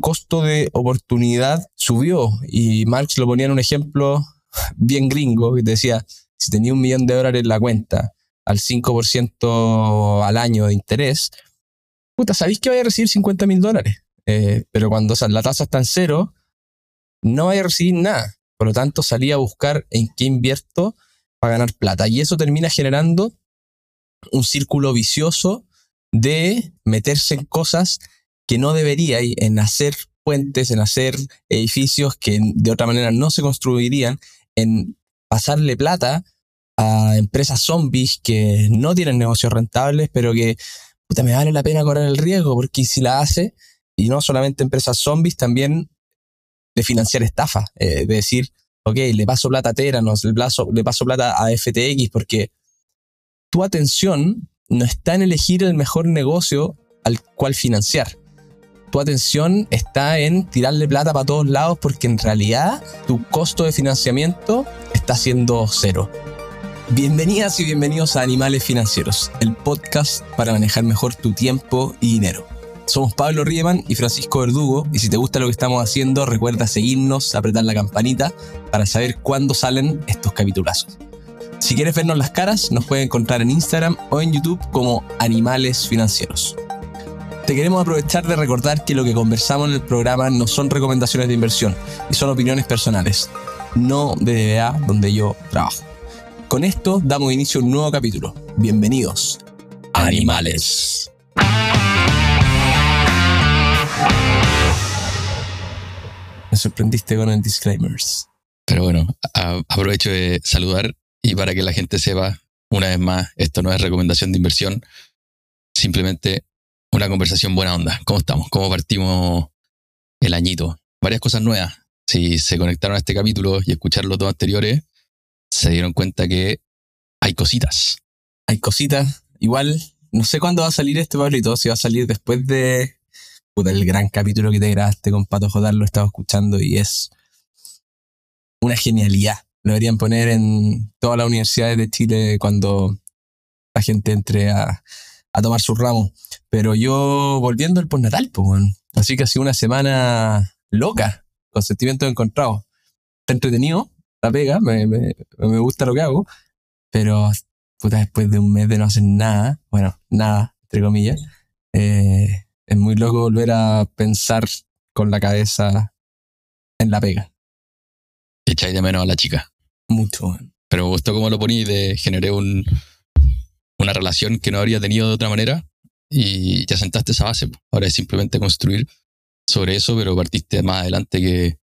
costo de oportunidad subió. Y Marx lo ponía en un ejemplo bien gringo, que decía, si tenía un millón de dólares en la cuenta al 5% al año de interés, puta, sabéis que vais a recibir 50 mil dólares. Eh, pero cuando la tasa está en cero, no vais a recibir nada. Por lo tanto, salí a buscar en qué invierto para ganar plata. Y eso termina generando un círculo vicioso de meterse en cosas que no debería, en hacer puentes, en hacer edificios que de otra manera no se construirían, en pasarle plata a empresas zombies que no tienen negocios rentables, pero que puta, me vale la pena correr el riesgo, porque si la hace, y no solamente empresas zombies, también de financiar estafa, eh, de decir, ok, le paso plata a Teranos, le paso, le paso plata a FTX, porque tu atención no está en elegir el mejor negocio al cual financiar. Tu atención está en tirarle plata para todos lados porque en realidad tu costo de financiamiento está siendo cero. Bienvenidas y bienvenidos a Animales Financieros, el podcast para manejar mejor tu tiempo y dinero. Somos Pablo Riemann y Francisco Verdugo y si te gusta lo que estamos haciendo recuerda seguirnos, apretar la campanita para saber cuándo salen estos capitulazos. Si quieres vernos las caras, nos puedes encontrar en Instagram o en YouTube como Animales Financieros. Te queremos aprovechar de recordar que lo que conversamos en el programa no son recomendaciones de inversión y son opiniones personales, no de DBA donde yo trabajo. Con esto damos inicio a un nuevo capítulo. Bienvenidos, animales. Me sorprendiste con el disclaimers. Pero bueno, aprovecho de saludar y para que la gente sepa, una vez más, esto no es recomendación de inversión, simplemente una conversación buena onda. ¿Cómo estamos? ¿Cómo partimos el añito? Varias cosas nuevas. Si se conectaron a este capítulo y escucharon los dos anteriores, se dieron cuenta que hay cositas. Hay cositas. Igual, no sé cuándo va a salir este Pablito, si va a salir después de puta, el gran capítulo que te grabaste con Pato Jodar, lo estaba escuchando y es una genialidad. Lo deberían poner en todas las universidades de Chile cuando la gente entre a, tomar su ramo. Pero yo volviendo al postnatal, pues, así que ha sido una semana loca, con sentimientos encontrados. Está entretenido, la pega, me, gusta lo que hago, pero puta, después de un mes de no hacer nada, bueno, nada, entre comillas, eh, es muy loco volver a pensar con la cabeza en la pega. Echáis de menos a la chica. Mucho. Pero me gustó cómo lo poní de generé un, una relación que no habría tenido de otra manera y ya sentaste esa base. Ahora es simplemente construir sobre eso, pero partiste más adelante que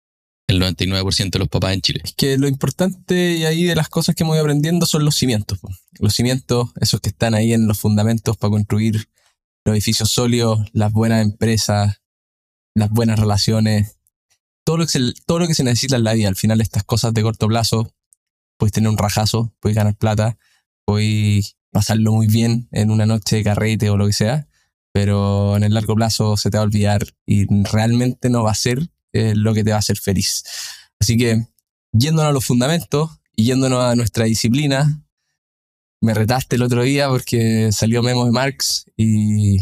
el 99% de los papás en Chile. Es que lo importante ahí de las cosas que me voy aprendiendo son los cimientos. Los cimientos, esos que están ahí en los fundamentos para construir los edificios sólidos, las buenas empresas, las buenas relaciones, todo lo que se, todo lo que se necesita en la vida. Al final estas cosas de corto plazo, puedes tener un rajazo, puedes ganar plata, puedes pasarlo muy bien en una noche de carrete o lo que sea, pero en el largo plazo se te va a olvidar y realmente no va a ser eh, lo que te va a hacer feliz. Así que, yéndonos a los fundamentos y yéndonos a nuestra disciplina, me retaste el otro día porque salió Memo de Marx y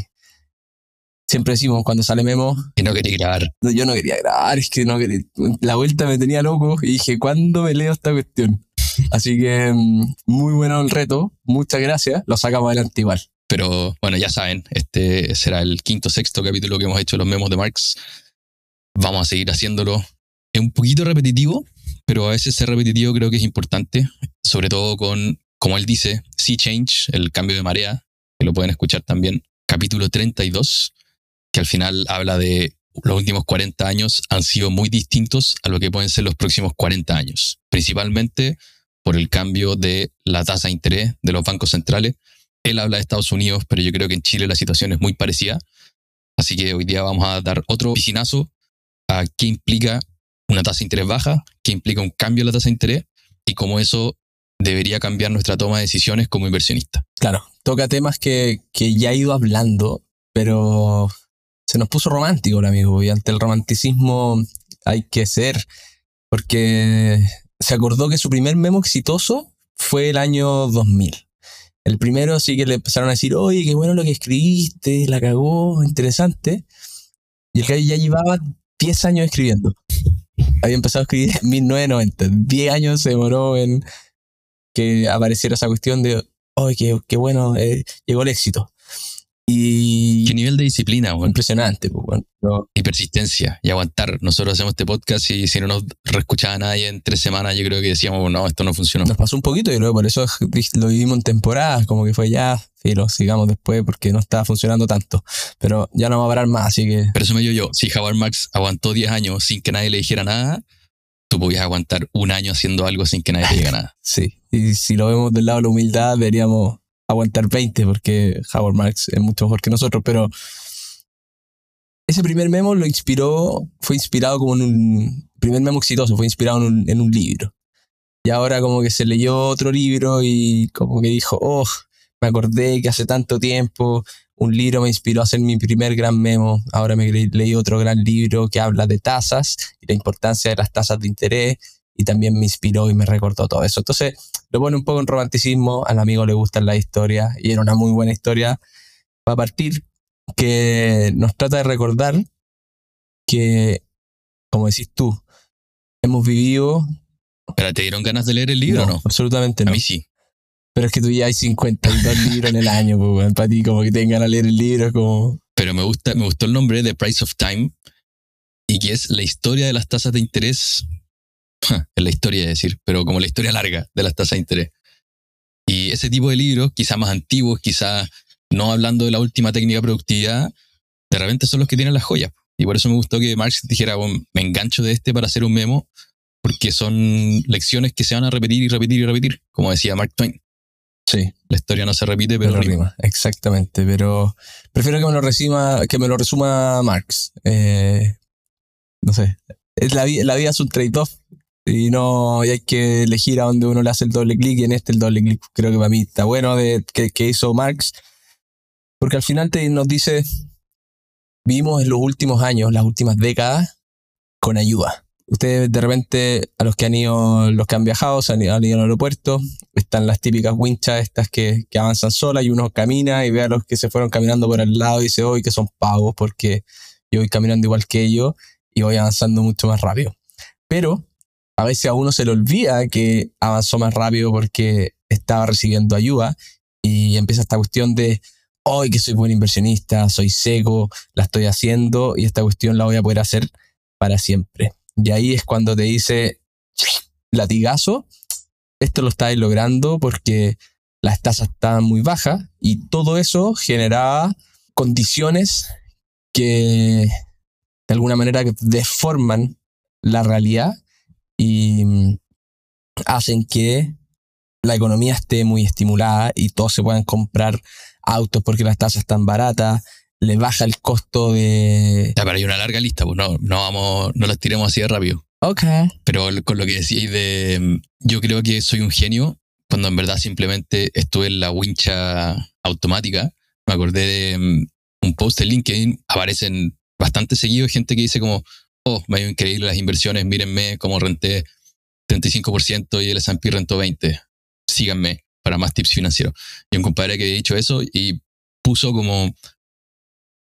siempre decimos cuando sale Memo. Que no quería grabar. yo no quería grabar, es que no quería, la vuelta me tenía loco y dije, ¿cuándo me leo esta cuestión? Así que mm, muy bueno el reto, muchas gracias, lo sacamos adelante igual. Pero bueno, ya saben, este será el quinto sexto capítulo que hemos hecho los memos de Marx. Vamos a seguir haciéndolo. Es un poquito repetitivo, pero a veces ser repetitivo creo que es importante, sobre todo con, como él dice, Sea Change, el cambio de marea, que lo pueden escuchar también, capítulo 32, que al final habla de los últimos 40 años han sido muy distintos a lo que pueden ser los próximos 40 años, principalmente por el cambio de la tasa de interés de los bancos centrales. Él habla de Estados Unidos, pero yo creo que en Chile la situación es muy parecida. Así que hoy día vamos a dar otro piscinazo a qué implica una tasa de interés baja, qué implica un cambio en la tasa de interés y cómo eso debería cambiar nuestra toma de decisiones como inversionista. Claro, toca temas que, que ya he ido hablando, pero se nos puso romántico el amigo y ante el romanticismo hay que ser, porque se acordó que su primer memo exitoso fue el año 2000. El primero sí que le empezaron a decir, oye, qué bueno lo que escribiste, la cagó, interesante. Y el que ya llevaba 10 años escribiendo. Había empezado a escribir en 1990. 10 años se demoró en que apareciera esa cuestión de, oh, qué, qué bueno, eh, llegó el éxito. Y Qué nivel de disciplina, weón. impresionante. pues, bueno, Y persistencia y aguantar. Nosotros hacemos este podcast y si no nos reescuchaba nadie en tres semanas, yo creo que decíamos, no, esto no funcionó. nos pasó un poquito y luego por eso lo vivimos en temporadas, como que fue ya, filo, sigamos después porque no estaba funcionando tanto. Pero ya no va a parar más, así que Pero eso me dio yo. Si Howard Marks aguantó 10 años sin que nadie le dijera nada, tú podías aguantar un año haciendo algo sin que nadie te diga nada. sí. Y si lo vemos del lado de la humildad, deberíamos aguantar 20 porque Howard Marks es mucho mejor que nosotros, pero ese primer memo lo inspiró, fue inspirado como en un primer memo exitoso, fue inspirado en un, libro. Y ahora como que se leyó otro libro y como que dijo, oh, me acordé que hace tanto tiempo un libro me inspiró a hacer mi primer gran memo. Ahora me le- leí otro gran libro que habla de tasas y la importancia de las tasas de interés y también me inspiró y me recordó todo eso. Entonces lo pone un poco en romanticismo, al amigo le gustan las historias y era una muy buena historia para partir que nos trata de recordar que, como decís tú, hemos vivido... Pero te dieron ganas de leer el libro, o no, ¿no? absolutamente A no. mí sí. Pero es que tú ya hay 52 libros en el año, pues, para ti como que tengan a leer el libro es como... Pero me gusta, me gustó el nombre de Price of Time y que es la historia de las tasas de interés. Es la historia, es decir, pero como la historia larga de las tasas de interés. Y ese tipo de libros, quizá más antiguos, quizá no hablando de la última técnica de productividad, de repente son los que tienen las joyas. Y por eso me gustó que Marx dijera, "Bueno, me engancho de este para hacer un memo, porque son lecciones que se van a repetir y repetir y repetir, como decía Mark Twain. Sí, La historia no se repite, pero, pero rima. rima. Exactamente, pero prefiero que me lo resuma, que me lo resuma Marx. Eh, no sé, es la, la vida es un trade-off y no y hay que elegir a dónde uno le hace el doble clic y en este el doble clic creo que para mí está bueno de que, hizo Marx porque al final te, nos dice vivimos en los últimos años, las últimas décadas con ayuda. Ustedes de repente, a los que han ido, los que han viajado, se han ido, al aeropuerto, están las típicas winchas estas que, que avanzan solas y uno camina y ve a los que se fueron caminando por el lado y dice, hoy que son pavos porque yo voy caminando igual que ellos y voy avanzando mucho más rápido. Pero a veces a uno se le olvida que avanzó más rápido porque estaba recibiendo ayuda y empieza esta cuestión de, hoy que soy buen inversionista, soy seco, la estoy haciendo y esta cuestión la voy a poder hacer para siempre. Y ahí es cuando te dice, latigazo, esto lo estáis logrando porque las tasas estaban muy bajas y todo eso generaba condiciones que de alguna manera deforman la realidad y mm, hacen que la economía esté muy estimulada y todos se puedan comprar autos porque las tasas están baratas, le baja el costo de... Ya, pero hay una larga lista, pues no, no vamos, no las tiremos así de rápido. Ok. Pero con lo que decíais de mm, yo creo que soy un genio, cuando en verdad simplemente estuve en la wincha automática, me acordé de mm, un post en LinkedIn, aparecen bastante seguido gente que dice como, oh, me ha ido increíble las inversiones, mírenme cómo renté 35% y el S&P rentó 20%. Síganme para más tips financieros. Y un compadre que había dicho eso y puso como,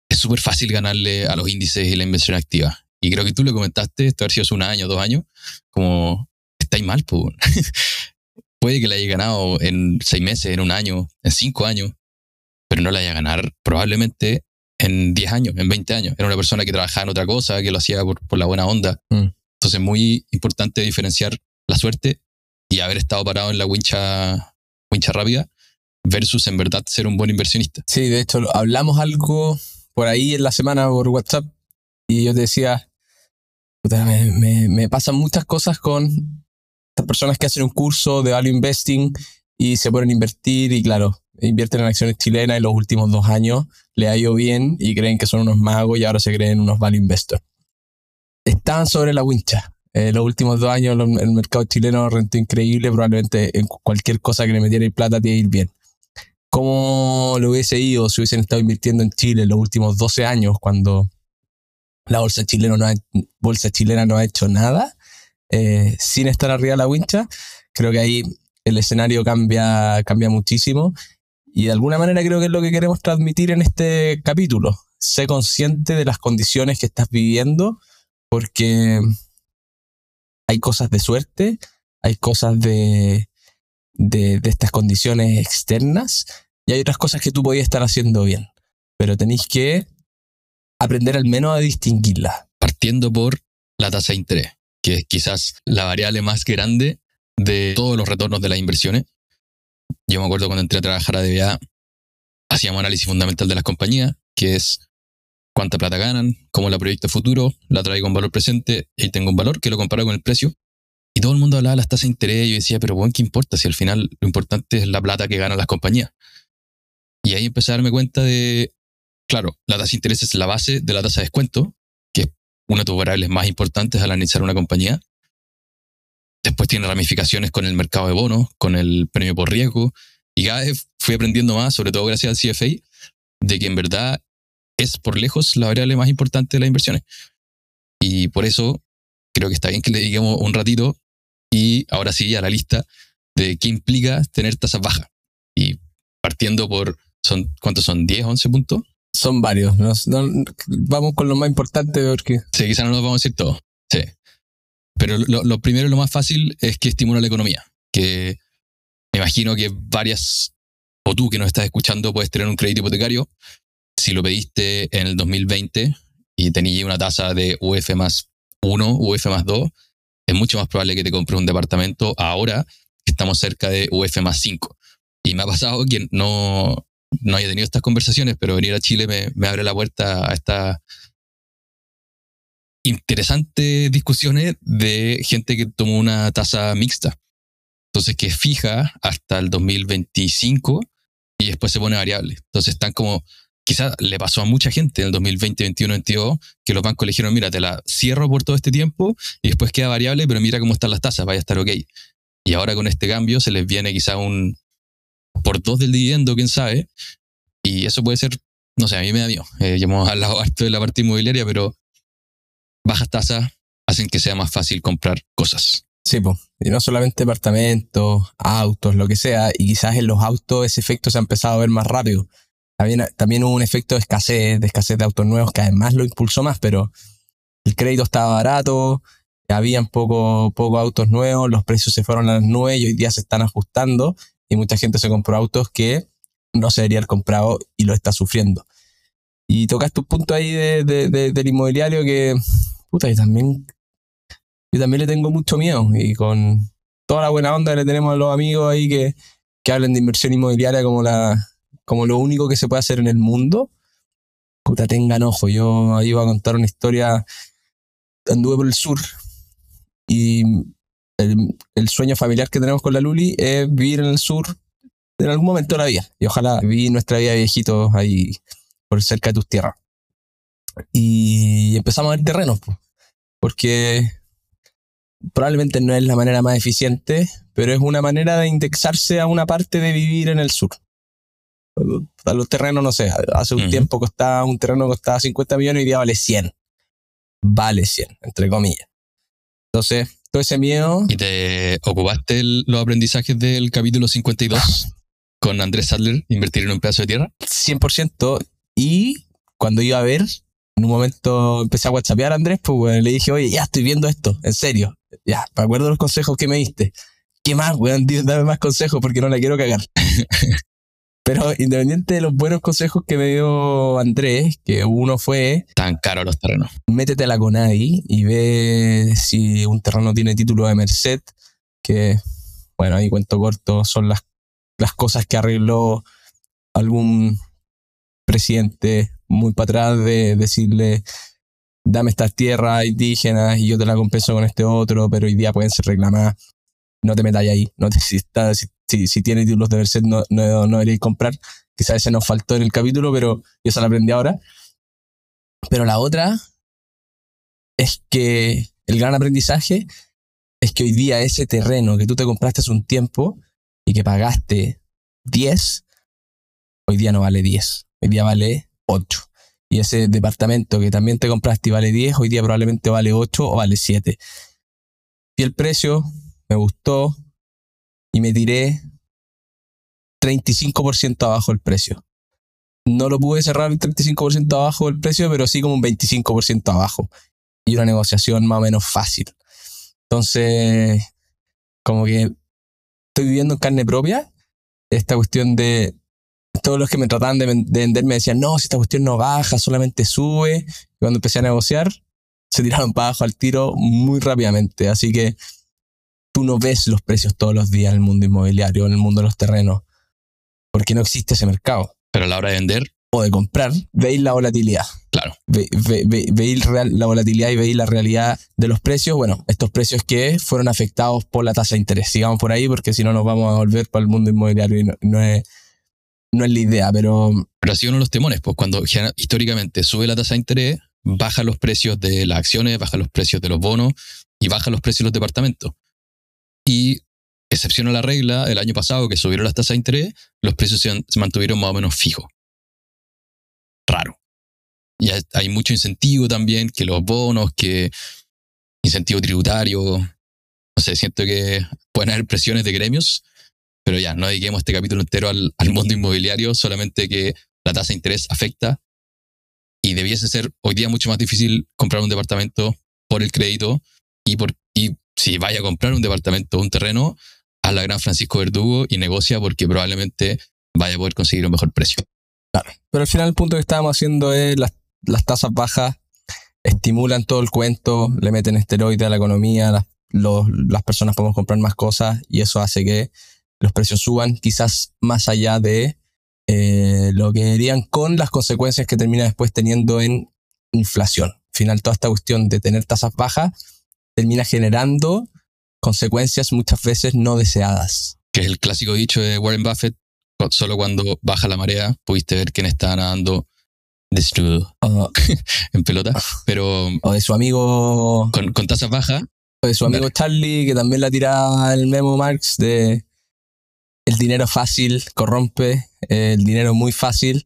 es súper fácil ganarle a los índices y la inversión activa. Y creo que tú lo comentaste, esto haber sido hace un año, dos años, como, estáis mal, pues. Puede que la haya ganado en seis meses, en un año, en cinco años, pero no la haya ganar probablemente en 10 años, en 20 años. Era una persona que trabajaba en otra cosa, que lo hacía por, por la buena onda. Mm. Entonces, muy importante diferenciar la suerte y haber estado parado en la wincha, wincha rápida versus en verdad ser un buen inversionista. Sí, de hecho, hablamos algo por ahí en la semana por WhatsApp y yo te decía, puta, me, me- me pasan muchas cosas con estas personas que hacen un curso de value investing y se ponen a invertir y claro, invierten en acciones chilenas y los últimos dos años le ha ido bien y creen que son unos magos y ahora se creen unos value investors. Estaban sobre la wincha. Eh, los últimos dos años el mercado chileno rentó increíble, probablemente en cualquier cosa que le metieran plata te iba a ir bien cómo lo hubiese ido si hubiesen estado invirtiendo en Chile en los últimos 12 años cuando la bolsa chilena no ha, bolsa chilena no ha hecho nada eh, sin estar arriba de la wincha. Creo que ahí el escenario cambia, cambia muchísimo y de alguna manera creo que es lo que queremos transmitir en este capítulo. Sé consciente de las condiciones que estás viviendo porque hay cosas de suerte, hay cosas de, de, de estas condiciones externas y hay otras cosas que tú podías estar haciendo bien, pero tenéis que aprender al menos a distinguirlas. Partiendo por la tasa de interés, que es quizás la variable más grande de todos los retornos de las inversiones. Yo me acuerdo cuando entré a trabajar a DBA, hacíamos análisis fundamental de las compañías, que es cuánta plata ganan, cómo la proyecto futuro, la traigo en valor presente y tengo un valor que lo comparo con el precio. Y todo el mundo hablaba de las tasas de interés y yo decía, pero bueno, ¿qué importa si al final lo importante es la plata que ganan las compañías? Y ahí empecé a darme cuenta de, claro, la tasa de interés es la base de la tasa de descuento, que es una de tus variables más importantes al analizar una compañía. Después tiene ramificaciones con el mercado de bonos, con el premio por riesgo. Y cada vez fui aprendiendo más, sobre todo gracias al CFA, de que en verdad es por lejos la variable más importante de las inversiones. Y por eso creo que está bien que le dediquemos un ratito y ahora sí a la lista de qué implica tener tasas bajas. Y partiendo por, son, ¿cuántos son? ¿10, 11 puntos? Son varios. ¿no? No, vamos con lo más importante porque... Sí, quizás no los vamos a decir todos. Sí. Pero lo, primero y lo más fácil es que estimula la economía. Que me imagino que varias, o tú que nos estás escuchando, puedes tener un crédito hipotecario. Si lo pediste en el 2020 y tenías una tasa de UF más 1, UF más 2, es mucho más probable que te compres un departamento ahora que estamos cerca de UF más 5. Y me ha pasado que no, no haya tenido estas conversaciones, pero venir a Chile me, me abre la puerta a estas interesantes discusiones de gente que tomó una tasa mixta. Entonces, que fija hasta el 2025 y después se pone variable. Entonces, están como, quizás le pasó a mucha gente en el 2020, 21, 22, que los bancos le dijeron, mira, te la cierro por todo este tiempo y después queda variable, pero mira cómo están las tasas, vaya a estar ok. Y ahora con este cambio se les viene quizá un por dos del dividendo, quién sabe. Y eso puede ser, no sé, a mí me da miedo. Eh, ya hemos hablado harto de la parte inmobiliaria, pero bajas tasas hacen que sea más fácil comprar cosas. Sí, pues. Y no solamente departamentos, autos, lo que sea. Y quizás en los autos ese efecto se ha empezado a ver más rápido. También, también hubo un efecto de escasez, de escasez de autos nuevos que además lo impulsó más, pero el crédito estaba barato, habían poco, poco autos nuevos, los precios se fueron a las nubes y hoy día se están ajustando y mucha gente se compró autos que no se debería haber comprado y lo está sufriendo. Y tocaste un punto ahí de, de, de, del inmobiliario que, puta, y también, yo también le tengo mucho miedo y con toda la buena onda que le tenemos a los amigos ahí que, que hablan de inversión inmobiliaria como, la, como lo único que se puede hacer en el mundo, puta, tengan ojo. Yo iba a contar una historia, anduve por el sur y el, el, sueño familiar que tenemos con la Luli es vivir en el sur en algún momento de la vida. Y ojalá vivir nuestra vida viejitos ahí por cerca de tus tierras. Y empezamos a ver terrenos, pues, porque probablemente no es la manera más eficiente, pero es una manera de indexarse a una parte de vivir en el sur. A los terrenos, no sé, hace un uh -huh. tiempo costaba un terreno costaba 50 millones y día vale 100. Vale 100, entre comillas. Entonces, todo ese miedo. ¿Y te ocupaste el, los aprendizajes del capítulo 52 con Andrés Sadler, invertir en un pedazo de tierra? 100%. Y cuando iba a ver, en un momento empecé a whatsappear a Andrés, pues bueno, le dije, oye, ya estoy viendo esto, en serio. Ya, me acuerdo los consejos que me diste. ¿Qué más, weón? Dame más consejos porque no la quiero cagar. Pero independiente de los buenos consejos que me dio Andrés, que uno fue... Tan caros los terrenos. Métete a la Conadi y ve si un terreno tiene título de Merced, que, bueno, ahí cuento corto, son las, las cosas que arregló algún presidente muy para atrás de decirle, dame estas tierras indígenas y yo te la compenso con este otro, pero hoy día pueden ser reclamadas. No te metas ahí. No te, si, está, si, si, si, tiene títulos de Merced, no, no, no deberíais comprar. Quizás ese nos faltó en el capítulo, pero yo se la aprendí ahora. Pero la otra es que el gran aprendizaje es que hoy día ese terreno que tú te compraste hace un tiempo y que pagaste 10, hoy día no vale 10. Hoy día vale 8. Y ese departamento que también te compraste y vale 10, hoy día probablemente vale 8 o vale 7. Y el precio me gustó y me tiré 35% abajo el precio. No lo pude cerrar el 35% abajo del precio, pero sí como un 25% abajo. y una negociación más o menos fácil. Entonces, como que estoy viviendo en carne propia esta cuestión de todos los que me trataban de, vender me decían, no, si esta cuestión no baja, solamente sube. Y cuando empecé a negociar, se tiraron para abajo al tiro muy rápidamente. Así que tú no ves los precios todos los días en el mundo inmobiliario, en el mundo de los terrenos, porque no existe ese mercado. Pero a la hora de vender. O de comprar, veis la volatilidad. Claro. veis la volatilidad y veis la realidad de los precios. Bueno, estos precios que fueron afectados por la tasa de interés. Sigamos por ahí porque si no nos vamos a volver para el mundo inmobiliario y no, es, no es la idea, pero... Pero ha sido uno de los temores, pues cuando históricamente sube la tasa de interés, baja los precios de las acciones, baja los precios de los bonos y baja los precios de los departamentos. Y excepción a la regla, el año pasado que subieron las tasas de interés, los precios se, mantuvieron más o menos fijos. Raro. Y hay mucho incentivo también, que los bonos, que incentivo tributario. No sé, siento que pueden haber presiones de gremios, pero ya, no dediquemos este capítulo entero al, mundo inmobiliario, solamente que la tasa de interés afecta y debiese ser hoy día mucho más difícil comprar un departamento por el crédito y, por, y si vaya a comprar un departamento o un terreno, a la gran Francisco Verdugo y negocia porque probablemente vaya a poder conseguir un mejor precio. Claro, pero al final el punto que estábamos haciendo es las, las tasas bajas estimulan todo el cuento, le meten esteroides a la economía, las, las personas podemos comprar más cosas y eso hace que los precios suban quizás más allá de eh, lo que dirían con las consecuencias que termina después teniendo en inflación. Al final toda esta cuestión de tener tasas bajas termina generando consecuencias muchas veces no deseadas. Que es el clásico dicho de Warren Buffett, solo cuando baja la marea pudiste ver quién está nadando desnudo en pelota, pero... O de su amigo... Con, tasas bajas. O de su amigo Charlie, que también la tira el memo Marx de el dinero fácil corrompe, el dinero muy fácil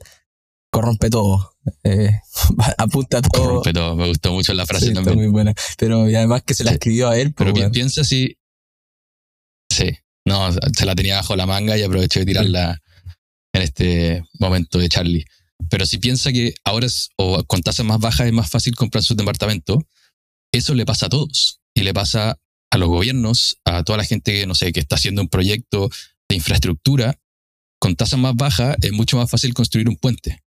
corrompe todo. Eh, apunta todo. Corrompe todo, me gustó mucho la frase también. muy buena. Pero además que se la escribió a él. Pero pues, piensa si. Sí, no, se la tenía bajo la manga y aprovechó de tirarla en este momento de Charlie. Pero si piensa que ahora es, o con tasas más bajas es más fácil comprar su departamento, eso le pasa a todos. Y le pasa a los gobiernos, a toda la gente que, no sé, que está haciendo un proyecto de infraestructura, con tasas más bajas es mucho más fácil construir un puente.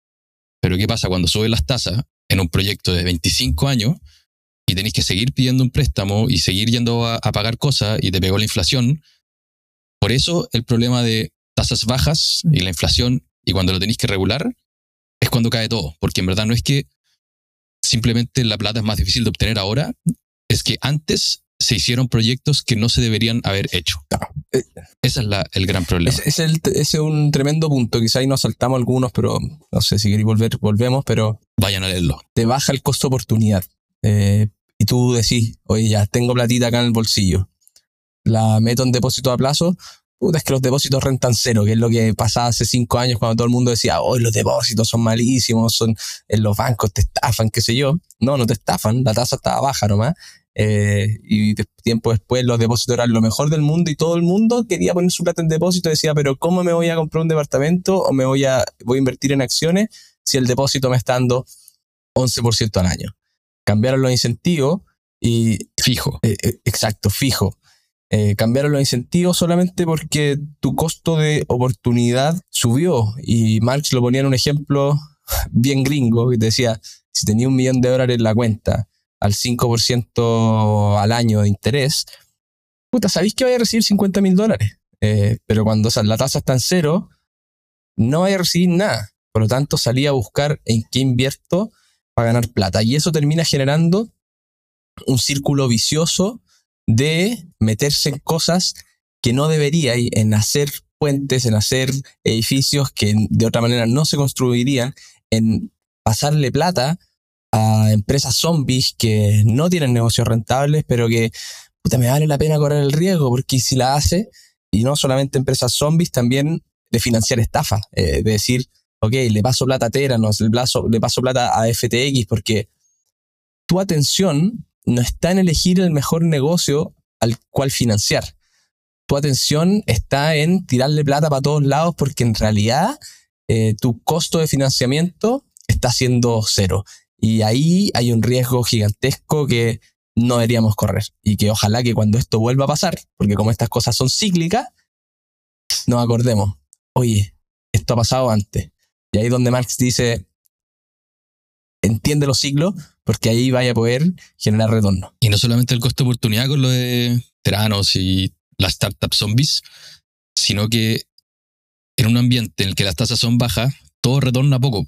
Pero ¿qué pasa cuando suben las tasas en un proyecto de 25 años y tenéis que seguir pidiendo un préstamo y seguir yendo a, pagar cosas y te pegó la inflación? Por eso el problema de tasas bajas y la inflación y cuando lo tenéis que regular es cuando cae todo, porque en verdad no es que simplemente la plata es más difícil de obtener ahora, es que antes se hicieron proyectos que no se deberían haber hecho. Eh, Ese es la, el gran problema. Es, ese es un tremendo punto. Quizá ahí nos saltamos algunos, pero no sé si queréis volver, volvemos, pero. Vayan a leerlo. Te baja el costo oportunidad. Eh, y tú decís, oye, ya tengo platita acá en el bolsillo. La meto en depósito a plazo. Puta, es que los depósitos rentan cero, que es lo que pasaba hace cinco años cuando todo el mundo decía, hoy los depósitos son malísimos, son en los bancos te estafan, qué sé yo. No, no te estafan, la tasa estaba baja nomás. Eh, y tiempo después los depósitos eran lo mejor del mundo y todo el mundo quería poner su plata en depósito. Decía, pero ¿cómo me voy a comprar un departamento o me voy a, voy a invertir en acciones si el depósito me está dando 11% al año? Cambiaron los incentivos y... Fijo. Eh, eh, exacto, fijo. cambiaron los incentivos solamente porque tu costo de oportunidad subió. Y Marx lo ponía en un ejemplo bien gringo, que decía, si tenía un millón de dólares en la cuenta al 5% al año de interés, puta, sabéis que vais a recibir 50 mil dólares. Eh, pero cuando la tasa está en cero, no vais a recibir nada. Por lo tanto, salí a buscar en qué invierto para ganar plata. Y eso termina generando un círculo vicioso de meterse en cosas que no debería, en hacer puentes, en hacer edificios que de otra manera no se construirían, en pasarle plata empresas zombies que no tienen negocios rentables, pero que puta, me vale la pena correr el riesgo, porque si la hace, y no solamente empresas zombies, también de financiar estafa, eh, de decir, ok, le paso plata a Teranos, le paso, le paso plata a FTX, porque tu atención no está en elegir el mejor negocio al cual financiar. Tu atención está en tirarle plata para todos lados porque en realidad eh, tu costo de financiamiento está siendo cero Y ahí hay un riesgo gigantesco que no deberíamos correr. Y que ojalá que cuando esto vuelva a pasar, porque como estas cosas son cíclicas, nos acordemos, oye, esto ha pasado antes. Y ahí donde Marx dice, entiende los ciclos, porque ahí vaya a poder generar retorno. Y no solamente el costo de oportunidad con lo de Teranos y las startups zombies, sino que en un ambiente en el que las tasas son bajas, todo retorna poco.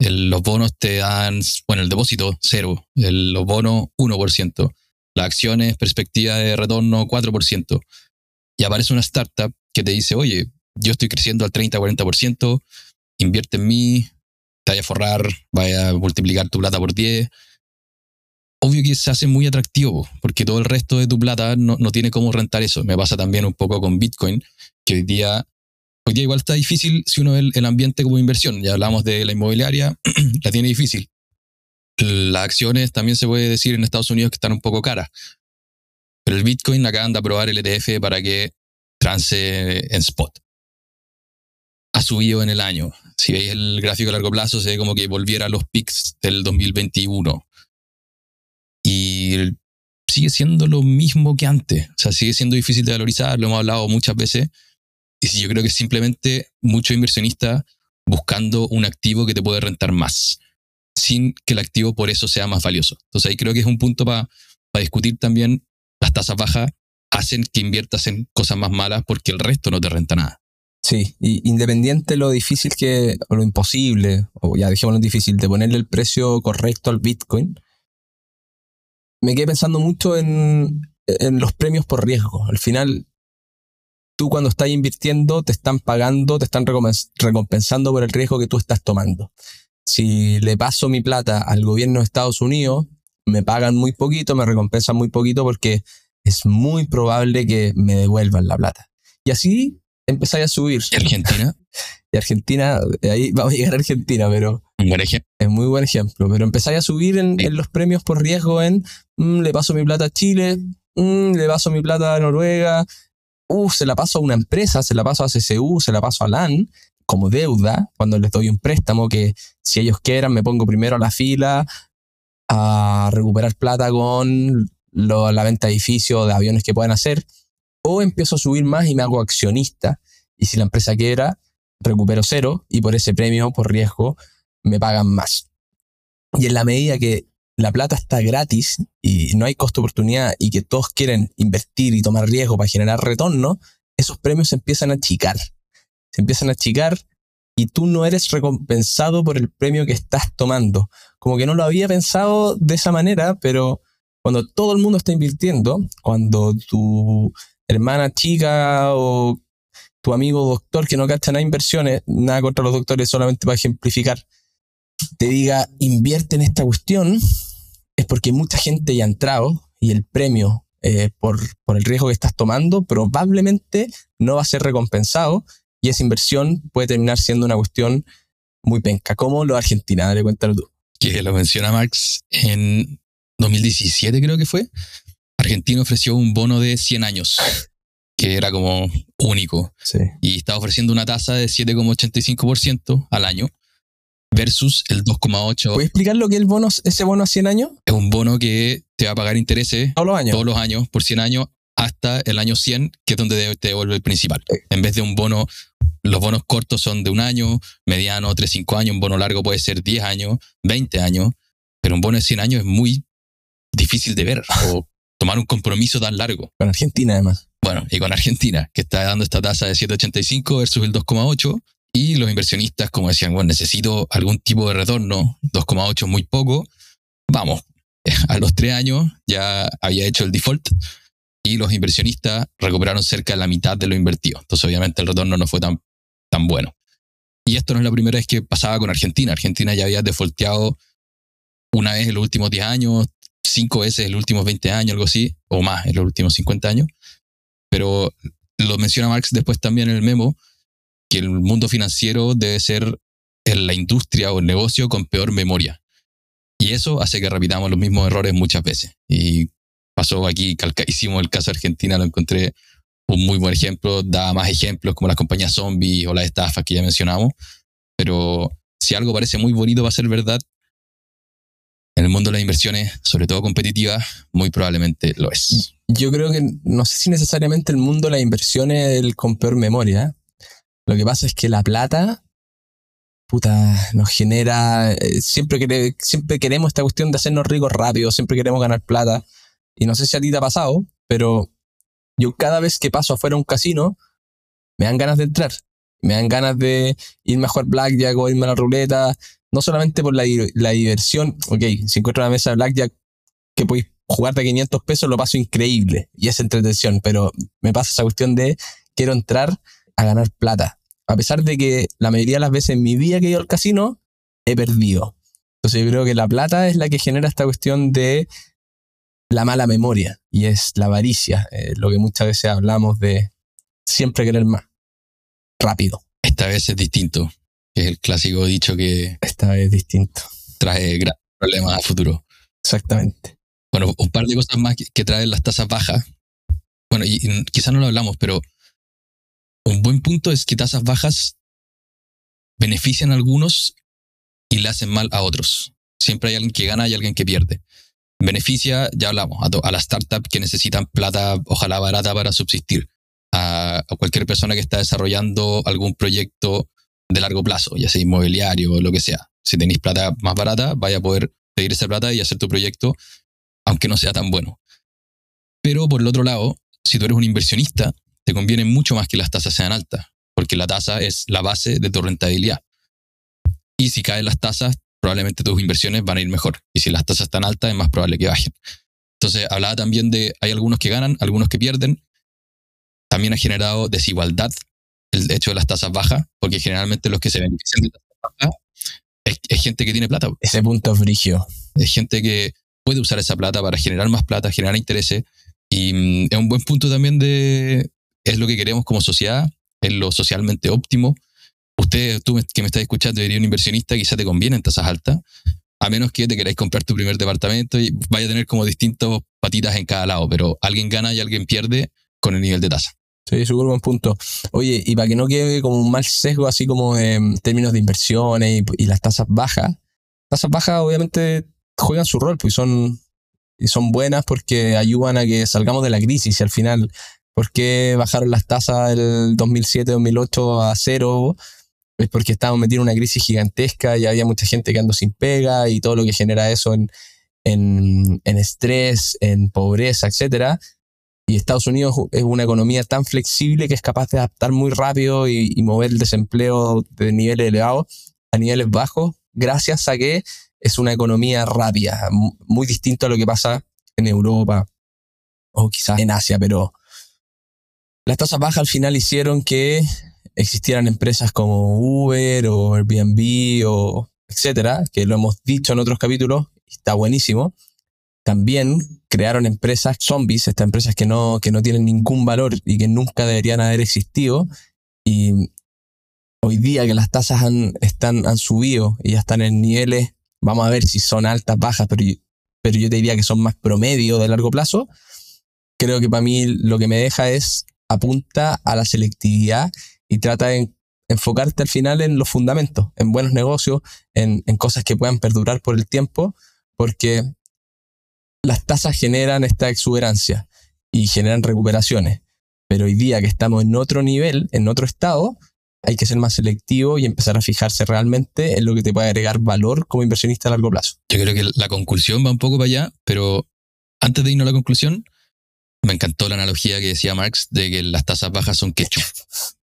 Los bonos te dan, bueno, el depósito cero, los bonos 1%, las acciones, perspectiva de retorno 4%. Y aparece una startup que te dice, oye, yo estoy creciendo al 30-40%, invierte en mí, te vaya a forrar, vaya a multiplicar tu plata por 10. Obvio que se hace muy atractivo, porque todo el resto de tu plata no, no tiene cómo rentar eso. Me pasa también un poco con Bitcoin, que hoy día, hoy día igual está difícil si uno ve el, ambiente como inversión. Ya hablamos de la inmobiliaria, la tiene difícil. Las acciones también se puede decir en Estados Unidos que están un poco caras. Pero el Bitcoin acaban de aprobar el ETF para que trance en spot. Ha subido en el año si veis el gráfico a largo plazo, se ve como que volviera a los pics del 2021. Y sigue siendo lo mismo que antes. O sea, sigue siendo difícil de valorizar, lo hemos hablado muchas veces. Y yo creo que simplemente muchos inversionistas buscando un activo que te puede rentar más, sin que el activo por eso sea más valioso. Entonces ahí creo que es un punto para discutir también las tasas bajas hacen que inviertas en cosas más malas porque el resto no te renta nada. Sí, y independiente lo difícil que, o lo imposible, o ya lo difícil, de ponerle el precio correcto al Bitcoin, me quedé pensando mucho en, en los premios por riesgo. Al final, tú cuando estás invirtiendo te están pagando, te están recompensando por el riesgo que tú estás tomando. Si le paso mi plata al gobierno de Estados Unidos, me pagan muy poquito, me recompensan muy poquito porque es muy probable que me devuelvan la plata. Y así empezáis a subir. ¿Y Argentina? Y Argentina, ahí vamos a llegar a Argentina, pero es muy buen ejemplo. Pero empezáis a subir en, los premios por riesgo en mm, le paso mi plata a Chile, mm, le paso mi plata a Noruega, uh, se la paso a una empresa, se la paso a CCU, se la paso a LAN como deuda cuando les doy un préstamo que si ellos quieran me pongo primero a la fila a recuperar plata con la venta de edificios, de aviones que puedan hacer o empiezo a subir más y me hago accionista. Y si la empresa quiebra, recupero cero y por ese premio, por riesgo, me pagan más. Y en la medida que la plata está gratis y no hay costo oportunidad y que todos quieren invertir y tomar riesgo para generar retorno, esos premios se empiezan a achicar. Se empiezan a achicar y tú no eres recompensado por el premio que estás tomando. Como que no lo había pensado de esa manera, pero cuando todo el mundo está invirtiendo, cuando tu hermana chica o tu amigo doctor que no cacha nada inversiones, nada contra los doctores, solamente para ejemplificar, te diga invierte en esta cuestión, es porque mucha gente ya ha entrado y el premio eh, por, por el riesgo que estás tomando probablemente no va a ser recompensado y esa inversión puede terminar siendo una cuestión muy penca, como lo de Argentina, dale cuéntalo tú. Que lo menciona Marx en 2017 creo que fue, Argentina ofreció un bono de 100 años, que era como único. Y estaba ofreciendo una tasa de 7,85% al año versus el 2,8%. ¿Puedes explicar lo que es el bono, ese bono a 100 años? Es un bono que te va a pagar intereses todos los años, todos los años por 100 años hasta el año 100, que es donde te devuelve el principal. En vez de un bono, los bonos cortos son de un año, mediano 3, 5 años, un bono largo puede ser 10 años, 20 años, pero un bono de 100 años es muy difícil de ver o tomar un compromiso tan largo. Con Argentina, además. Bueno, y con Argentina, que está dando esta tasa de 7,85 versus el 2,8. Y los inversionistas, como decían, bueno, necesito algún tipo de retorno, 2,8 muy poco. Vamos, a los tres años ya había hecho el default y los inversionistas recuperaron cerca de la mitad de lo invertido. Entonces, obviamente, el retorno no fue tan, tan bueno. Y esto no es la primera vez que pasaba con Argentina. Argentina ya había defaulteado una vez en los últimos 10 años, cinco veces en los últimos 20 años, algo así, o más en los últimos 50 años. Pero lo menciona Marx después también en el memo, que el mundo financiero debe ser la industria o el negocio con peor memoria. Y eso hace que repitamos los mismos errores muchas veces. Y pasó aquí calcadísimo el caso de Argentina, lo encontré un muy buen ejemplo, da más ejemplos como las compañías zombies o las estafas que ya mencionamos, pero si algo parece muy bonito va a ser verdad, En el mundo de las inversiones, sobre todo competitivas, muy probablemente lo es. Yo creo que no sé si necesariamente el mundo de las inversiones es el con peor memoria. Lo que pasa es que la plata, puta, nos genera. eh, Siempre, quere- siempre queremos esta cuestión de hacernos ricos rápido, siempre queremos ganar plata. Y no sé si a ti te ha pasado, pero yo cada vez que paso afuera a un casino, me dan ganas de entrar. Me dan ganas de irme a blackjack o irme a la ruleta. No solamente por la, la diversión. Ok, si encuentro una mesa de blackjack que podéis jugar de 500 pesos, lo paso increíble. Y es entretención. Pero me pasa esa cuestión de quiero entrar a ganar plata. A pesar de que la mayoría de las veces en mi vida que he ido al casino, he perdido. Entonces yo creo que la plata es la que genera esta cuestión de la mala memoria. Y es la avaricia. eh, lo que muchas veces hablamos de siempre querer más. Rápido. Esta vez es distinto, es el clásico dicho que Esta vez es distinto. trae grandes problemas a futuro. Exactamente. Bueno, un par de cosas más que, que traen las tasas bajas. Bueno, y, y quizás no lo hablamos, pero un buen punto es que tasas bajas benefician a algunos y le hacen mal a otros. Siempre hay alguien que gana y alguien que pierde. Beneficia, ya hablamos, a, las startups que necesitan plata, ojalá barata, para subsistir. A, a cualquier persona que está desarrollando algún proyecto de largo plazo, ya sea inmobiliario o lo que sea. Si tenéis plata más barata, vaya a poder pedir esa plata y hacer tu proyecto, aunque no sea tan bueno. Pero por el otro lado, si tú eres un inversionista, te conviene mucho más que las tasas sean altas, porque la tasa es la base de tu rentabilidad. Y si caen las tasas, probablemente tus inversiones van a ir mejor. Y si las tasas están altas, es más probable que bajen. Entonces, hablaba también de, hay algunos que ganan, algunos que pierden. También ha generado desigualdad el hecho de las tasas bajas, porque generalmente los que se benefician de tasas bajas es, es gente que tiene plata. Ese punto es frigio. Es gente que puede usar esa plata para generar más plata, generar intereses. Y mm, es un buen punto también de, es lo que queremos como sociedad, es lo socialmente óptimo. Usted, tú que me estás escuchando, eres un inversionista, quizá te conviene en tasas altas, a menos que te queráis comprar tu primer departamento y vaya a tener como distintos patitas en cada lado, pero alguien gana y alguien pierde con el nivel de tasa. Sí, súper buen punto. Oye, y para que no quede como un mal sesgo así como en términos de inversiones y, las tasas bajas, tasas bajas obviamente juegan su rol, pues son, y son buenas porque ayudan a que salgamos de la crisis y al final, ¿por qué bajaron las tasas del 2007-2008 a cero? Es porque estábamos metidos en una crisis gigantesca y había mucha gente quedando sin pega y todo lo que genera eso en, en, en estrés, en pobreza, etcétera. Y Estados Unidos es una economía tan flexible que es capaz de adaptar muy rápido y, mover el desempleo de niveles elevados a niveles bajos, gracias a que es una economía rápida, mu- muy distinto a lo que pasa en Europa o quizás en Asia, pero las tasas bajas al final hicieron que existieran empresas como Uber o Airbnb o etcétera, que lo hemos dicho en otros capítulos, está buenísimo también crearon empresas zombies, estas empresas que no, que no tienen ningún valor y que nunca deberían haber existido. Y hoy día que las tasas han, están, han subido y ya están en niveles, vamos a ver si son altas, bajas, pero, pero yo te diría que son más promedio de largo plazo. Creo que para mí lo que me deja es apunta a la selectividad y trata de enfocarte al final en los fundamentos, en buenos negocios, en, en cosas que puedan perdurar por el tiempo, porque las tasas generan esta exuberancia y generan recuperaciones. Pero hoy día que estamos en otro nivel, en otro estado, hay que ser más selectivo y empezar a fijarse realmente en lo que te puede agregar valor como inversionista a largo plazo. Yo creo que la conclusión va un poco para allá, pero antes de irnos a la conclusión, me encantó la analogía que decía Marx de que las tasas bajas son ketchup.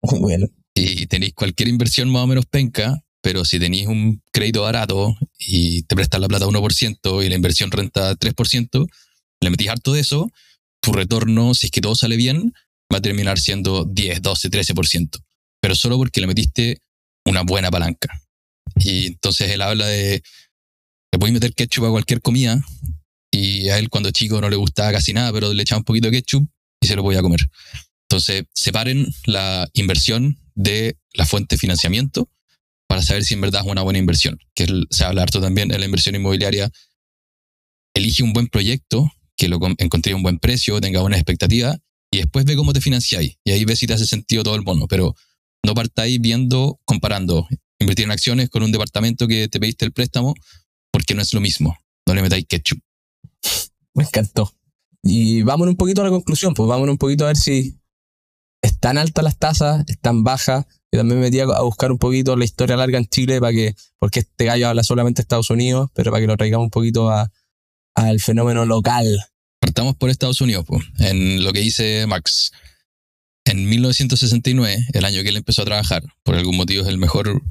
Bueno, y tenéis cualquier inversión más o menos penca, pero si tenéis un crédito barato y te prestas la plata a 1% y la inversión renta 3%, le metís harto de eso, tu retorno, si es que todo sale bien, va a terminar siendo 10, 12, 13%. Pero solo porque le metiste una buena palanca. Y entonces él habla de, le podéis meter ketchup a cualquier comida y a él cuando chico no le gustaba casi nada, pero le echaba un poquito de ketchup y se lo podía comer. Entonces, separen la inversión de la fuente de financiamiento para saber si en verdad es una buena inversión. Que se habla harto también en la inversión inmobiliaria. Elige un buen proyecto, que lo encontré a un buen precio, tenga buenas expectativas, y después ve cómo te financiáis. Y ahí ves si te hace sentido todo el bono. Pero no partáis viendo, comparando, invertir en acciones con un departamento que te pediste el préstamo, porque no es lo mismo. no le metáis ketchup. Me encantó. Y vámonos un poquito a la conclusión, pues vámonos un poquito a ver si están altas las tasas, están bajas. Yo también me metí a buscar un poquito la historia larga en Chile para que, porque este gallo habla solamente de Estados Unidos, pero para que lo traigamos un poquito al fenómeno local. Partamos por Estados Unidos, pues, en lo que dice Max. En 1969, el año que él empezó a trabajar, por algún motivo es el mejor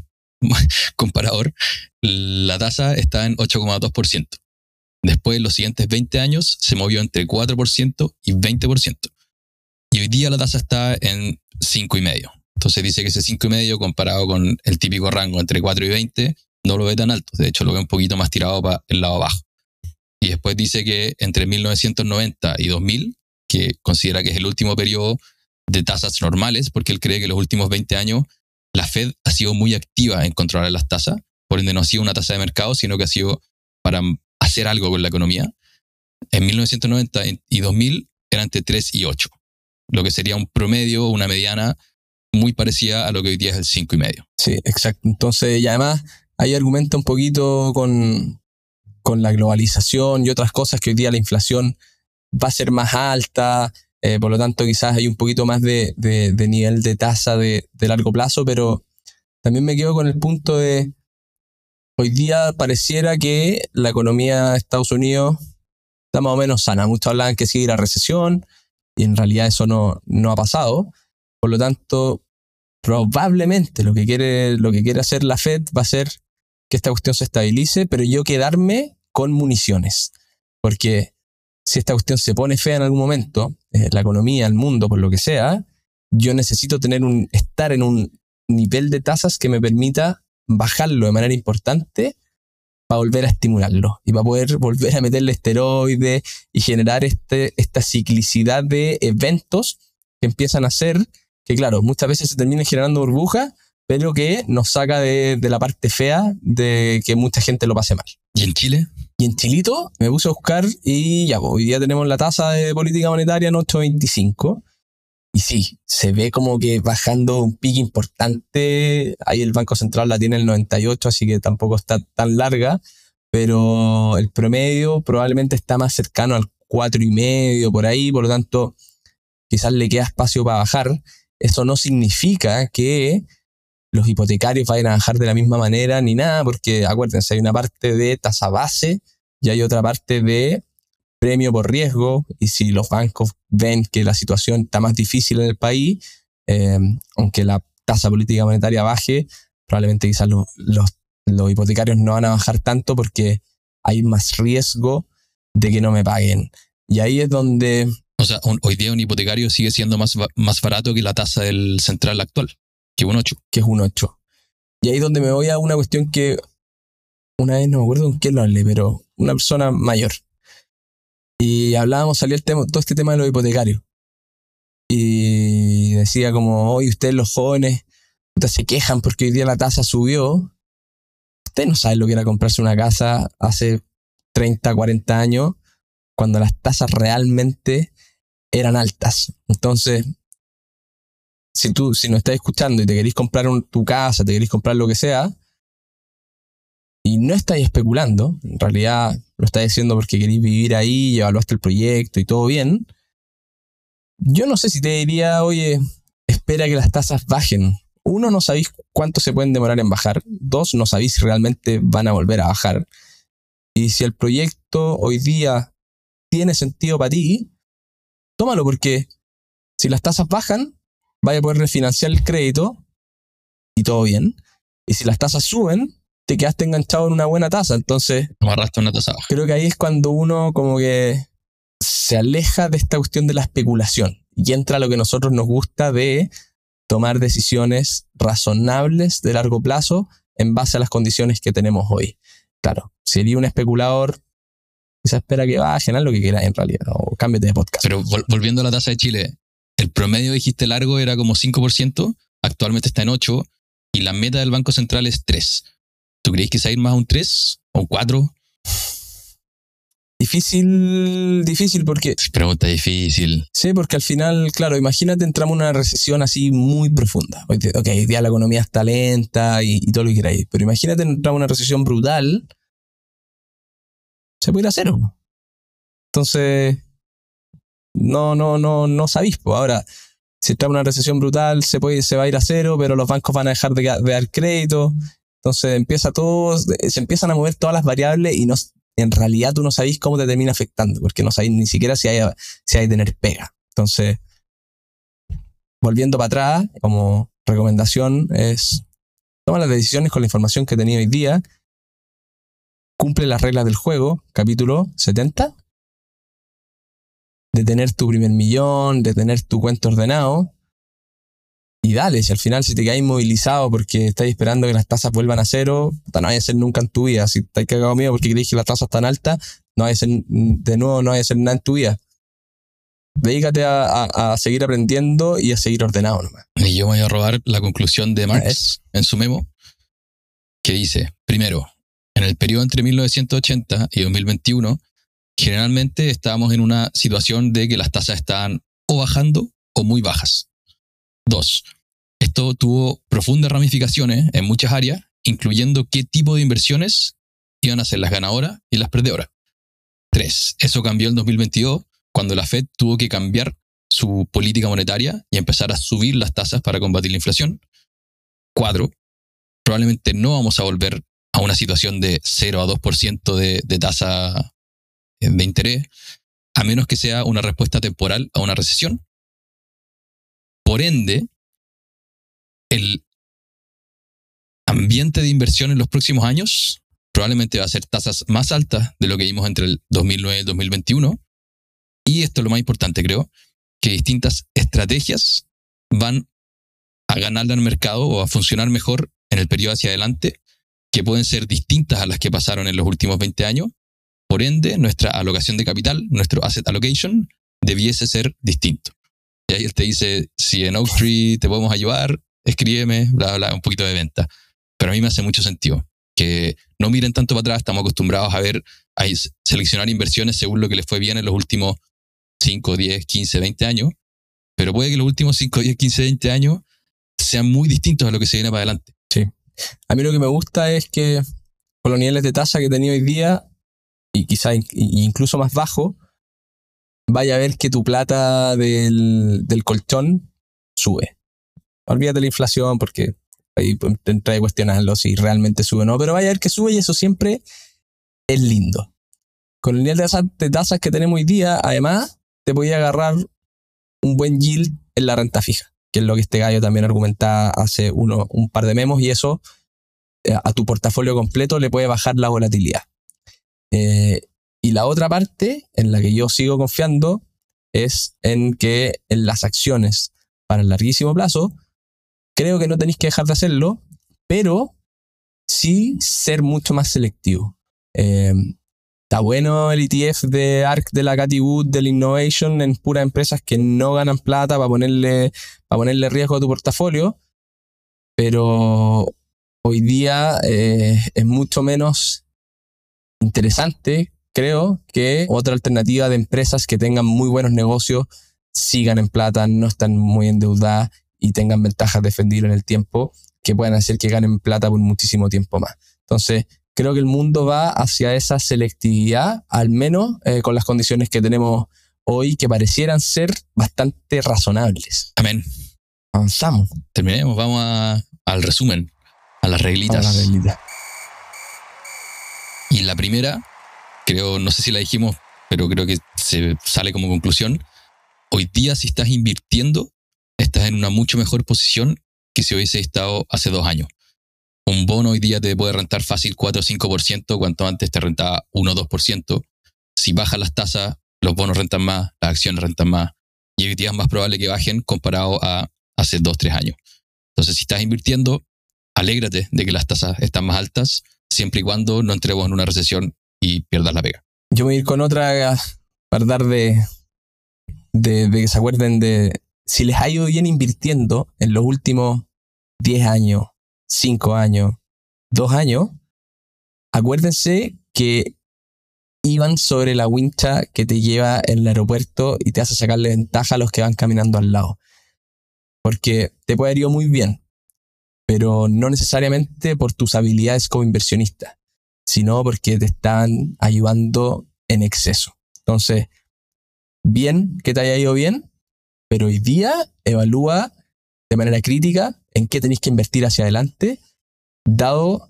comparador, la tasa está en 8,2%. Después, en los siguientes 20 años, se movió entre 4% y 20%. Y hoy día la tasa está en 5,5%. Entonces dice que ese 5,5% comparado con el típico rango entre 4 y 20 no lo ve tan alto. De hecho, lo ve un poquito más tirado para el lado abajo. Y después dice que entre 1990 y 2000, que considera que es el último periodo de tasas normales, porque él cree que los últimos 20 años la Fed ha sido muy activa en controlar las tasas, por ende no ha sido una tasa de mercado, sino que ha sido para hacer algo con la economía. En 1990 y 2000 eran entre 3 y 8, lo que sería un promedio, una mediana muy parecida a lo que hoy día es el 5 y medio. Sí, exacto. Entonces, y además hay argumenta un poquito con, con la globalización y otras cosas que hoy día la inflación va a ser más alta, eh, por lo tanto quizás hay un poquito más de, de, nivel de tasa de, de, largo plazo, pero también me quedo con el punto de, hoy día pareciera que la economía de Estados Unidos está más o menos sana. Muchos hablan que sigue la recesión y en realidad eso no, no ha pasado. Por lo tanto, probablemente lo que, quiere, lo que quiere hacer la Fed va a ser que esta cuestión se estabilice, pero yo quedarme con municiones. Porque si esta cuestión se pone fea en algún momento, eh, la economía, el mundo, por lo que sea, yo necesito tener un, estar en un nivel de tasas que me permita bajarlo de manera importante para volver a estimularlo y para poder volver a meterle esteroides y generar este, esta ciclicidad de eventos que empiezan a ser que, claro, muchas veces se terminan generando burbujas, pero que nos saca de, de, la parte fea de que mucha gente lo pase mal. ¿Y en Chile? Y en Chilito me puse a buscar y ya, pues, hoy día tenemos la tasa de política monetaria en 8.25. Y sí, se ve como que bajando un pico importante. Ahí el Banco Central la tiene el 98, así que tampoco está tan larga. Pero el promedio probablemente está más cercano al 4,5 por ahí. Por lo tanto, quizás le queda espacio para bajar. Eso no significa que los hipotecarios vayan a bajar de la misma manera ni nada, porque acuérdense, hay una parte de tasa base y hay otra parte de premio por riesgo, y si los bancos ven que la situación está más difícil en el país, eh, aunque la tasa política monetaria baje, probablemente quizás los, los, los hipotecarios no van a bajar tanto porque hay más riesgo de que no me paguen. Y ahí es donde... O sea, hoy día un hipotecario sigue siendo más, más barato que la tasa del central actual. Que un 8. Que es un 8. Y ahí es donde me voy a una cuestión que una vez no me acuerdo con quién lo hablé, pero una persona mayor. Y hablábamos, salió el tema, todo este tema de los hipotecarios. Y decía como, hoy ustedes los jóvenes se quejan porque hoy día la tasa subió. Ustedes no saben lo que era comprarse una casa hace 30, 40 años, cuando las tasas realmente eran altas. Entonces, si tú, si no estás escuchando y te querés comprar tu casa, te querés comprar lo que sea, y no estáis especulando, en realidad lo estáis diciendo porque queréis vivir ahí y evaluaste el proyecto y todo bien, yo no sé si te diría, oye, espera que las tasas bajen. Uno, no sabéis cuánto se pueden demorar en bajar. Dos, no sabéis si realmente van a volver a bajar. Y si el proyecto hoy día tiene sentido para ti, tómalo porque si las tasas bajan, vaya a poder refinanciar el crédito y todo bien. Y si las tasas suben, te quedaste enganchado en una buena tasa. Entonces, amarraste una tasa Creo que ahí es cuando uno como que se aleja de esta cuestión de la especulación y entra a lo que a nosotros nos gusta de tomar decisiones razonables de largo plazo en base a las condiciones que tenemos hoy. Claro, sería un especulador, se espera que bajen a lo que quiera en realidad, o cámbiate de podcast. Pero volviendo a la tasa de Chile, el promedio, dijiste largo, era como 5%, actualmente está en 8%, y la meta del Banco Central es 3%. ¿Tú crees que se va a ir más a un 3 o un 4? Difícil, difícil porque... Pregunta difícil. Sí, porque al final, claro, imagínate entramos en una recesión así muy profunda. Ok, hoy día la economía está lenta y, todo lo que queráis, pero imagínate entramos en una recesión brutal. se puede ir a cero. Entonces, no, no, no, no sabéis. Pues ahora, si está una recesión brutal, se, puede, se va a ir a cero, pero los bancos van a dejar de, dar crédito. Entonces empieza todo, se empiezan a mover todas las variables y no, en realidad tú no sabéis cómo te termina afectando, porque no sabéis ni siquiera si hay, si hay tener pega. Entonces, volviendo para atrás, como recomendación es toma las decisiones con la información que tenía hoy día, cumple las reglas del juego, capítulo 70, de tener tu primer millón, de tener tu cuento ordenado. Y dale, si al final si te quedas inmovilizado porque estás esperando que las tasas vuelvan a cero, no vaya a ser nunca en tu vida. Si estás cagado miedo porque crees que las tasas están altas, no vaya a ser, de nuevo, no vaya a ser nada en tu vida. Dedícate a, seguir aprendiendo y a seguir ordenado nomás. Y yo voy a robar la conclusión de Marx en su memo, que dice, primero, en el periodo entre 1980 y 2021, generalmente estábamos en una situación de que las tasas estaban o bajando o muy bajas. Dos, esto tuvo profundas ramificaciones en muchas áreas, incluyendo qué tipo de inversiones iban a ser las ganadoras y las perdedoras. Tres, eso cambió en 2022 cuando la Fed tuvo que cambiar su política monetaria y empezar a subir las tasas para combatir la inflación. Cuatro, probablemente no vamos a volver a una situación de 0 a 2% de, de tasa de interés, a menos que sea una respuesta temporal a una recesión. Por ende, el ambiente de inversión en los próximos años probablemente va a ser tasas más altas de lo que vimos entre el 2009 y el 2021. Y esto es lo más importante, creo, que distintas estrategias van a ganarle al mercado o a funcionar mejor en el periodo hacia adelante, que pueden ser distintas a las que pasaron en los últimos 20 años por ende, nuestra alocación de capital, nuestro asset allocation, debiese ser distinto. Y ahí él te dice, si en Oaktree te podemos ayudar, escríbeme, bla, bla, un poquito de venta. Pero a mí me hace mucho sentido que no miren tanto para atrás, estamos acostumbrados a ver, a seleccionar inversiones según lo que les fue bien en los últimos 5, 10, 15, 20 años, pero puede que los últimos 5, 10, 15, 20 años sean muy distintos a lo que se viene para adelante. Sí. A mí lo que me gusta es que con los niveles de tasa que tenido hoy día, y quizá incluso más bajo, vaya a ver que tu plata del, colchón sube. Olvídate de la inflación porque ahí entra a cuestionarlo si realmente sube o no, pero vaya a ver que sube y eso siempre es lindo. Con el nivel de tasas, que tenemos hoy día, además, te podía agarrar un buen yield en la renta fija, que es lo que este gallo también argumentaba hace uno, un par de memos, y eso eh, a tu portafolio completo le puede bajar la volatilidad. Eh, y la otra parte en la que yo sigo confiando es en que en las acciones para el larguísimo plazo, creo que no tenéis que dejar de hacerlo, pero sí ser mucho más selectivo. Eh, está bueno el ETF de ARC de la Cathy Wood del Innovation en puras empresas que no ganan plata para ponerle, para ponerle riesgo a tu portafolio, pero hoy día eh, es mucho menos interesante, creo, que otra alternativa de empresas que tengan muy buenos negocios, sigan en plata, no están muy endeudadas y tengan ventajas defendidas en el tiempo que puedan hacer que ganen plata por muchísimo tiempo más. Entonces, creo que el mundo va hacia esa selectividad, al menos eh, con las condiciones que tenemos hoy, que parecieran ser bastante razonables. Amén. Avanzamos. Terminemos, vamos al resumen, a las reglitas. A las reglitas. Y la primera, creo, no sé si la dijimos, pero creo que se sale como conclusión. Hoy día, si estás invirtiendo, estás en una mucho mejor posición que si hubiese estado hace dos años. Un bono hoy día te puede rentar fácil 4 o 5%, cuanto antes te rentaba 1 o 2%. Si bajan las tasas, los bonos rentan más, las acciones rentan más. Y hoy día es más probable que bajen comparado a hace dos, tres años. Entonces, si estás invirtiendo, alégrate de que las tasas están más altas siempre y cuando no entremos en una recesión y pierdas la pega. Yo voy a ir con otra para dar de, de, que se acuerden de si les ha ido bien invirtiendo en los últimos 10 años, 5 años, 2 años, acuérdense que iban sobre la wincha que te lleva en el aeropuerto y te hace sacarle ventaja a los que van caminando al lado. Porque te puede ir muy bien, pero no necesariamente por tus habilidades como inversionista, sino porque te están ayudando en exceso. Entonces, bien que te haya ido bien, pero hoy día evalúa de manera crítica en qué tenéis que invertir hacia adelante, dado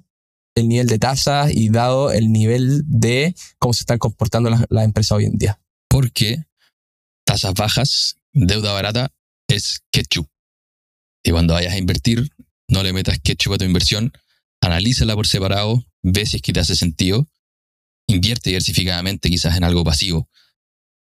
el nivel de tasas y dado el nivel de cómo se están comportando las, las empresas hoy en día. Porque tasas bajas, deuda barata, es ketchup. Y cuando vayas a invertir, no le metas ketchup a tu inversión, analízala por separado, ve que te hace sentido, invierte diversificadamente quizás en algo pasivo.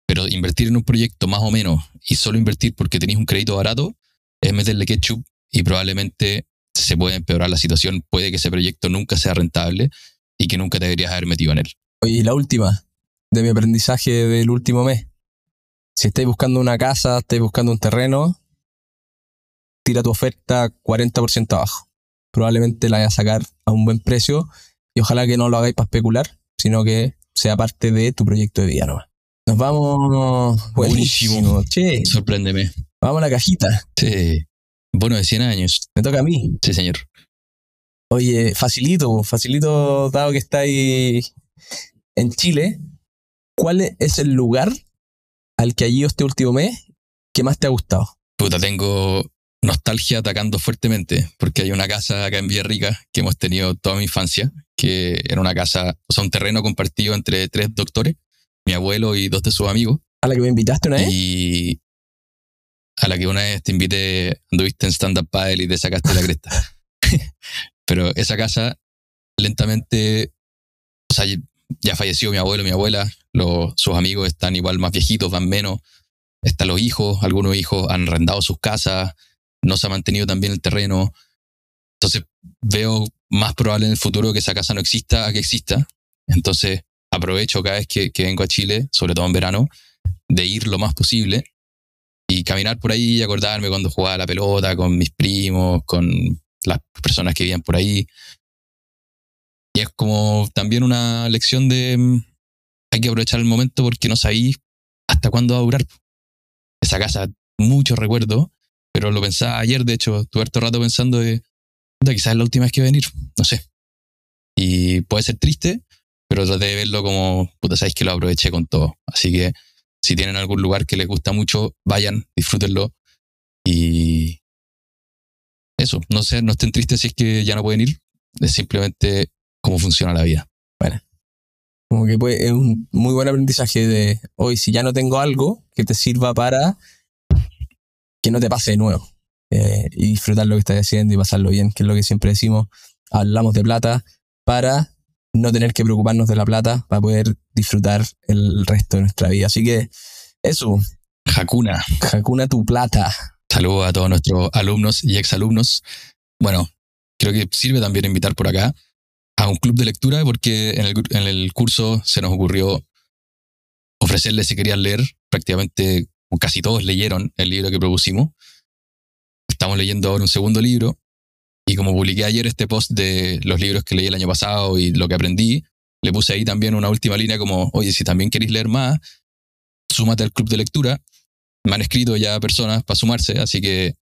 Pero invertir en un proyecto más o menos y solo invertir porque tenéis un crédito barato es meterle ketchup y probablemente se puede empeorar la situación, puede que ese proyecto nunca sea rentable y que nunca deberías haber metido en él. Y la última de mi aprendizaje del último mes. Si estáis buscando una casa, estáis buscando un terreno, tira tu oferta 40% abajo. Probablemente la vayas a sacar a un buen precio y ojalá que no lo hagáis para especular, sino que sea parte de tu proyecto de vida nomás. Nos vamos. Buenísimo. Che, Sorpréndeme. vamos a la cajita. Sí. Bono de 100 años. Me toca a mí. Sí, señor. Oye, facilito, facilito, dado que estáis en Chile, ¿cuál es el lugar al que ido este último mes que más te ha gustado? Puta, tengo nostalgia atacando fuertemente, porque hay una casa acá en Villarrica que hemos tenido toda mi infancia, que era una casa, o sea, un terreno compartido entre tres doctores, mi abuelo y dos de sus amigos, ¿A la que me invitaste una vez? y a la que una vez te invité, anduviste en stand-up paddle y te sacaste la cresta. Pero esa casa, lentamente, o sea, ya falleció mi abuelo, mi abuela, los, sus amigos están igual más viejitos, van menos, están los hijos, algunos hijos han arrendado sus casas, no se ha mantenido tan bien el terreno. Entonces veo más probable en el futuro que esa casa no exista que exista. Entonces aprovecho cada vez que, vengo a Chile, sobre todo en verano, de ir lo más posible y caminar por ahí y acordarme cuando jugaba la pelota con mis primos, con las personas que vivían por ahí. Y es como también una lección de mm, hay que aprovechar el momento porque no sabéis hasta cuándo va a durar. Esa casa, mucho recuerdo, pero lo pensaba ayer, de hecho, tuve harto rato pensando de, "Puta, quizás es la última vez que voy a venir, no sé. Y puede ser triste, pero traté de verlo como, puta, sabéis que lo aproveché con todo. Así que si tienen algún lugar que les gusta mucho, vayan, disfrútenlo. Y eso, no sé, no estén tristes si es que ya no pueden ir. Es simplemente cómo funciona la vida. Como que puede- es un muy buen aprendizaje de hoy, si ya no tengo algo que te sirva para que no te pase de nuevo. Eh, y disfrutar lo que estás haciendo y pasarlo bien, que es lo que siempre decimos. Hablamos de plata para no tener que preocuparnos de la plata, para poder disfrutar el resto de nuestra vida. Así que eso, Hakuna. Hakuna tu plata. Saludos a todos nuestros alumnos y exalumnos. Bueno, creo que sirve también invitar por acá a un club de lectura porque en el, en el curso se nos ocurrió ofrecerles si querían leer. Prácticamente casi todos leyeron el libro que propusimos. Estamos leyendo ahora un segundo libro y como publiqué ayer este post de los libros que leí el año pasado y lo que aprendí, le puse ahí también una última línea como, oye, si también queréis leer más, súmate al club de lectura me han escrito ya personas para sumarse, así que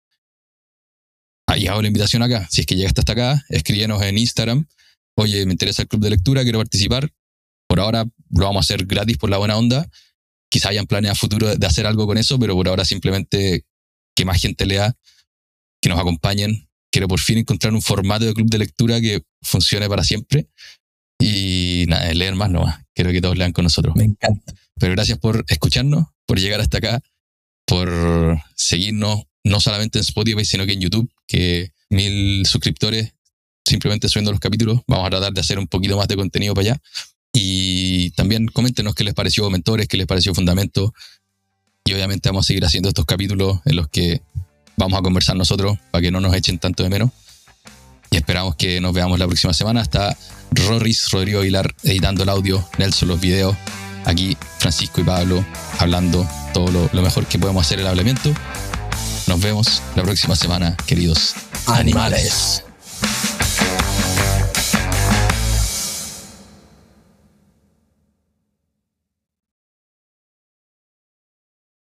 ahí hago la invitación acá. Si es que llegaste hasta acá, escríbenos en Instagram. Oye, me interesa el club de lectura, quiero participar. Por ahora lo vamos a hacer gratis por la buena onda. Quizá hayan planes a futuro de hacer algo con eso, pero por ahora simplemente que más gente lea, que nos acompañen. Quiero por fin encontrar un formato de club de lectura que funcione para siempre. Y nada, leer más nomás. Quiero que todos lean con nosotros. Me encanta. Pero gracias por escucharnos, por llegar hasta acá, por seguirnos no solamente en Spotify, sino que en YouTube, que mil suscriptores simplemente subiendo los capítulos. Vamos a tratar de hacer un poquito más de contenido para allá. Y también coméntenos qué les pareció Mentores, qué les pareció Fundamento. Y obviamente vamos a seguir haciendo estos capítulos en los que vamos a conversar nosotros para que no nos echen tanto de menos. Y esperamos que nos veamos la próxima semana. Hasta Rorris, Rodrigo Aguilar editando el audio, Nelson los videos. Aquí Francisco y Pablo hablando todo lo mejor que podemos hacer el hablamiento. Nos vemos la próxima semana, queridos Animales.